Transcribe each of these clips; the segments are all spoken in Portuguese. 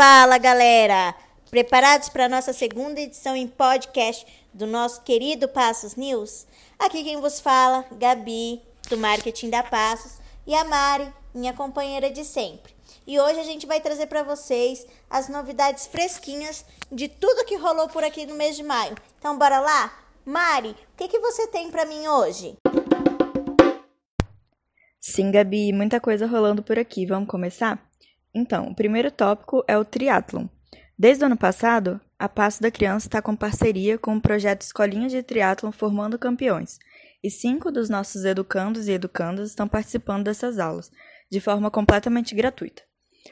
Fala galera! Preparados para a nossa segunda edição em podcast do nosso querido Passos News? Aqui quem vos fala, Gabi, do Marketing da Passos, e a Mari, minha companheira de sempre. E hoje a gente vai trazer para vocês as novidades fresquinhas de tudo que rolou por aqui no mês de maio. Então bora lá? Mari, o que, que você tem para mim hoje? Sim, Gabi, muita coisa rolando por aqui. Vamos começar? Então, o primeiro tópico é o triatlon. Desde o ano passado, a Passo da Criança está com parceria com o projeto Escolinha de Triatlon Formando Campeões, e cinco dos nossos educandos e educandas estão participando dessas aulas, de forma completamente gratuita.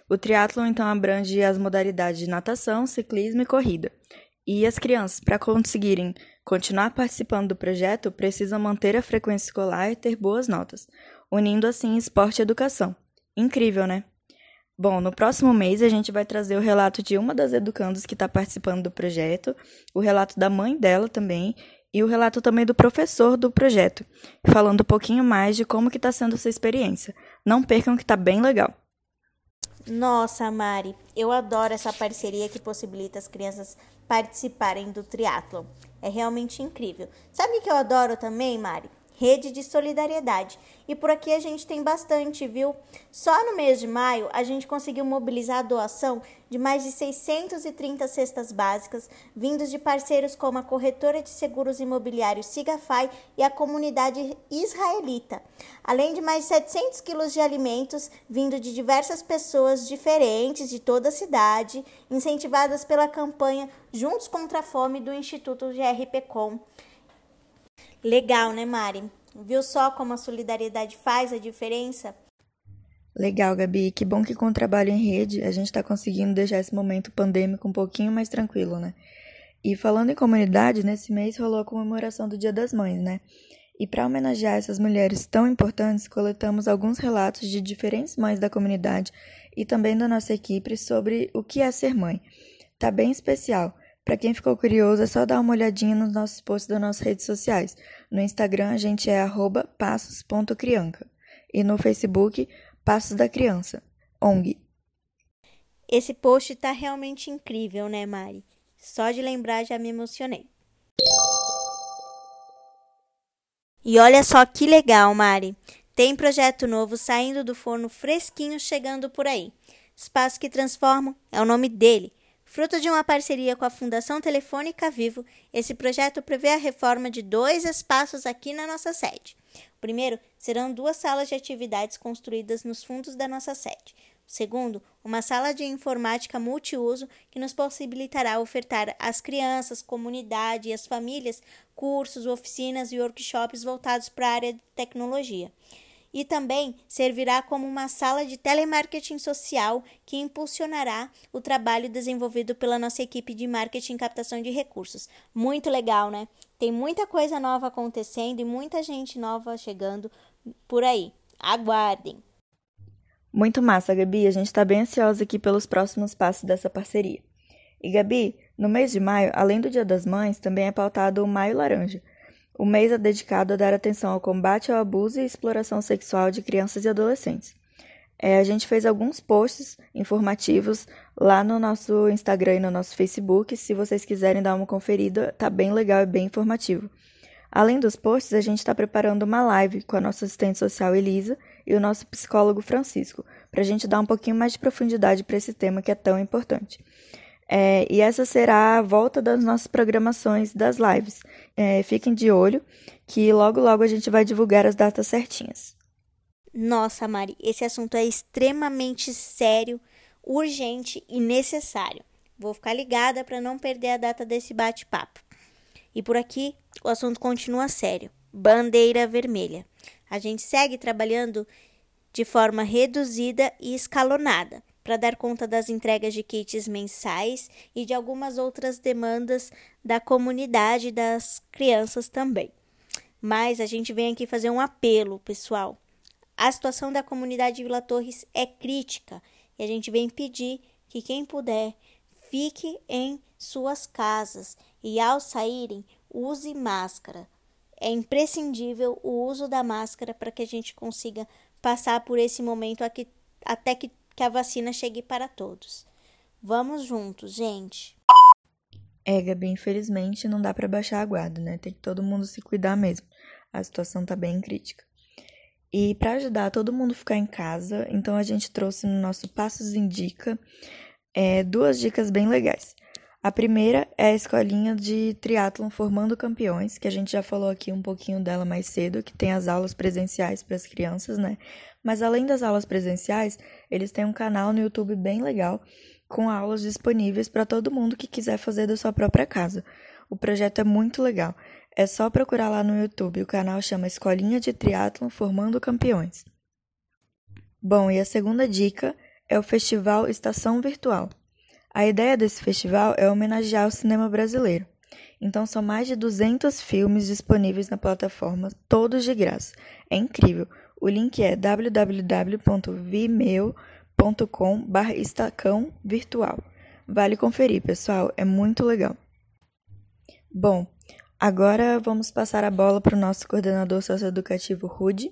O triatlon então abrange as modalidades de natação, ciclismo e corrida. E as crianças, para conseguirem continuar participando do projeto, precisam manter a frequência escolar e ter boas notas, unindo assim esporte e educação. Incrível, né? Bom, no próximo mês a gente vai trazer o relato de uma das educandas que está participando do projeto, o relato da mãe dela também e o relato também do professor do projeto, falando um pouquinho mais de como que está sendo essa experiência. Não percam que está bem legal. Nossa, Mari, eu adoro essa parceria que possibilita as crianças participarem do triatlon. É realmente incrível. Sabe o que eu adoro também, Mari? Rede de solidariedade. E por aqui a gente tem bastante, viu? Só no mês de maio a gente conseguiu mobilizar a doação de mais de 630 cestas básicas, vindos de parceiros como a corretora de seguros imobiliários Sigafai e a comunidade israelita, além de mais de 700 quilos de alimentos vindo de diversas pessoas diferentes de toda a cidade, incentivadas pela campanha Juntos contra a Fome do Instituto GRPcom. Legal, né, Mari? Viu só como a solidariedade faz a diferença? Legal, Gabi. Que bom que com o trabalho em rede a gente está conseguindo deixar esse momento pandêmico um pouquinho mais tranquilo, né? E falando em comunidade, nesse mês rolou a comemoração do Dia das Mães, né? E para homenagear essas mulheres tão importantes, coletamos alguns relatos de diferentes mães da comunidade e também da nossa equipe sobre o que é ser mãe. Tá bem especial. Para quem ficou curioso, é só dar uma olhadinha nos nossos posts das nossas redes sociais. No Instagram, a gente é passos.crianca. E no Facebook, Passos da Criança, ONG. Esse post tá realmente incrível, né, Mari? Só de lembrar já me emocionei. E olha só que legal, Mari. Tem projeto novo saindo do forno fresquinho chegando por aí. Espaço que transforma é o nome dele. Fruto de uma parceria com a Fundação Telefônica Vivo, esse projeto prevê a reforma de dois espaços aqui na nossa sede. O primeiro serão duas salas de atividades construídas nos fundos da nossa sede. O segundo, uma sala de informática multiuso que nos possibilitará ofertar às crianças, comunidade e às famílias cursos, oficinas e workshops voltados para a área de tecnologia e também servirá como uma sala de telemarketing social que impulsionará o trabalho desenvolvido pela nossa equipe de marketing e captação de recursos. Muito legal, né? Tem muita coisa nova acontecendo e muita gente nova chegando por aí. Aguardem! Muito massa, Gabi. A gente está bem ansiosa aqui pelos próximos passos dessa parceria. E, Gabi, no mês de maio, além do Dia das Mães, também é pautado o Maio Laranja o mês é dedicado a dar atenção ao combate ao abuso e exploração sexual de crianças e adolescentes. É, a gente fez alguns posts informativos lá no nosso Instagram e no nosso Facebook. Se vocês quiserem dar uma conferida, tá bem legal e bem informativo. Além dos posts, a gente está preparando uma live com a nossa assistente social Elisa e o nosso psicólogo Francisco, para a gente dar um pouquinho mais de profundidade para esse tema que é tão importante. É, e essa será a volta das nossas programações das lives. É, fiquem de olho que logo logo a gente vai divulgar as datas certinhas. Nossa, Mari, esse assunto é extremamente sério, urgente e necessário. Vou ficar ligada para não perder a data desse bate-papo. E por aqui, o assunto continua sério. Bandeira vermelha. A gente segue trabalhando de forma reduzida e escalonada para dar conta das entregas de kits mensais e de algumas outras demandas da comunidade das crianças também. Mas a gente vem aqui fazer um apelo, pessoal. A situação da comunidade de Vila Torres é crítica e a gente vem pedir que quem puder fique em suas casas e ao saírem use máscara. É imprescindível o uso da máscara para que a gente consiga passar por esse momento aqui, até que que a vacina chegue para todos. Vamos juntos, gente. É, Gabi, infelizmente não dá para baixar a guarda, né? Tem que todo mundo se cuidar mesmo. A situação tá bem crítica. E para ajudar todo mundo a ficar em casa, então a gente trouxe no nosso Passos Indica é, duas dicas bem legais. A primeira é a escolinha de triatlon Formando Campeões, que a gente já falou aqui um pouquinho dela mais cedo, que tem as aulas presenciais para as crianças, né? Mas além das aulas presenciais, eles têm um canal no YouTube bem legal com aulas disponíveis para todo mundo que quiser fazer da sua própria casa. O projeto é muito legal. É só procurar lá no YouTube. O canal chama Escolinha de Triatlon Formando Campeões. Bom, e a segunda dica é o Festival Estação Virtual. A ideia desse festival é homenagear o cinema brasileiro. Então são mais de 200 filmes disponíveis na plataforma, todos de graça. É incrível. O link é www.vimeo.com estacão virtual. Vale conferir, pessoal, é muito legal. Bom, agora vamos passar a bola para o nosso coordenador socioeducativo Rude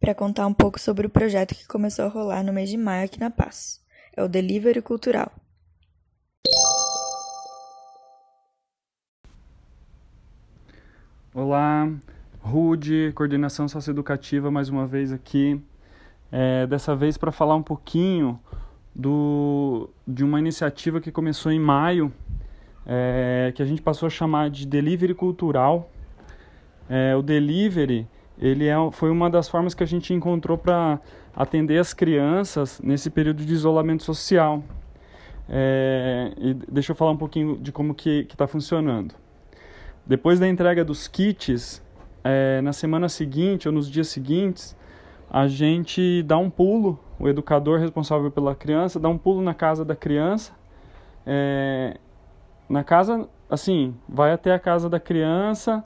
para contar um pouco sobre o projeto que começou a rolar no mês de maio aqui na Paz. É o Delivery Cultural. Olá, Rude, coordenação socioeducativa mais uma vez aqui é, dessa vez para falar um pouquinho do, de uma iniciativa que começou em maio, é, que a gente passou a chamar de delivery cultural. É, o delivery ele é, foi uma das formas que a gente encontrou para atender as crianças nesse período de isolamento social. É, e deixa eu falar um pouquinho de como que está funcionando. Depois da entrega dos kits, é, na semana seguinte ou nos dias seguintes, a gente dá um pulo, o educador responsável pela criança dá um pulo na casa da criança. É, na casa, assim, vai até a casa da criança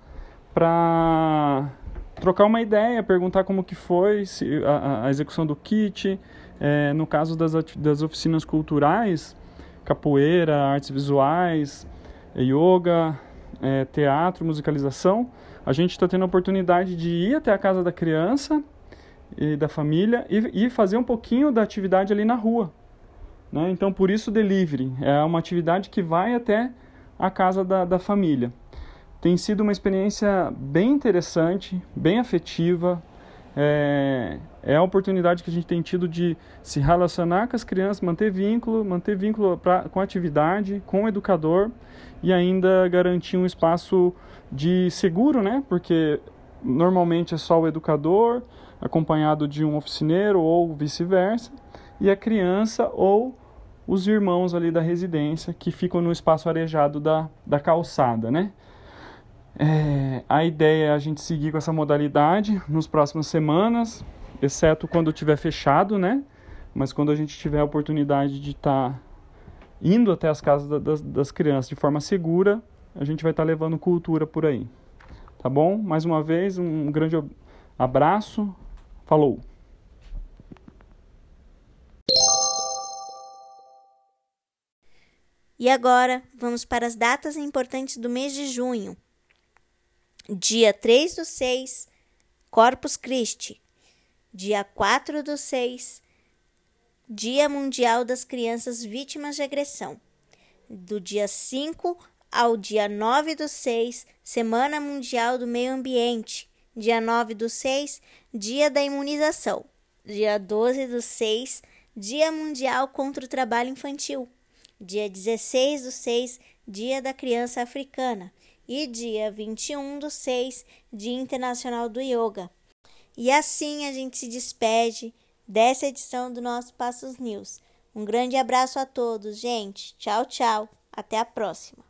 para trocar uma ideia, perguntar como que foi se, a, a execução do kit. É, no caso das, das oficinas culturais, capoeira, artes visuais, yoga, é, teatro, musicalização, a gente está tendo a oportunidade de ir até a casa da criança e da família e, e fazer um pouquinho da atividade ali na rua. Né? Então, por isso, delivery é uma atividade que vai até a casa da, da família. Tem sido uma experiência bem interessante, bem afetiva. É, é a oportunidade que a gente tem tido de se relacionar com as crianças, manter vínculo, manter vínculo pra, com a atividade, com o educador e ainda garantir um espaço de seguro, né? Porque normalmente é só o educador, acompanhado de um oficineiro ou vice-versa, e a criança ou os irmãos ali da residência que ficam no espaço arejado da, da calçada, né? É, a ideia é a gente seguir com essa modalidade nos próximas semanas, exceto quando tiver fechado, né? Mas quando a gente tiver a oportunidade de estar tá indo até as casas da, das, das crianças de forma segura, a gente vai estar tá levando cultura por aí. Tá bom? Mais uma vez, um grande abraço. Falou! E agora, vamos para as datas importantes do mês de junho. Dia 3 do 6, Corpus Christi. Dia 4 do 6, Dia Mundial das Crianças Vítimas de Agressão. Do dia 5 ao dia 9 do 6, Semana Mundial do Meio Ambiente. Dia 9 do 6, Dia da Imunização. Dia 12 do 6, Dia Mundial contra o Trabalho Infantil. Dia 16 do 6, Dia da Criança Africana. E dia 21 do 6, Dia Internacional do Yoga. E assim a gente se despede dessa edição do nosso Passos News. Um grande abraço a todos, gente. Tchau, tchau. Até a próxima.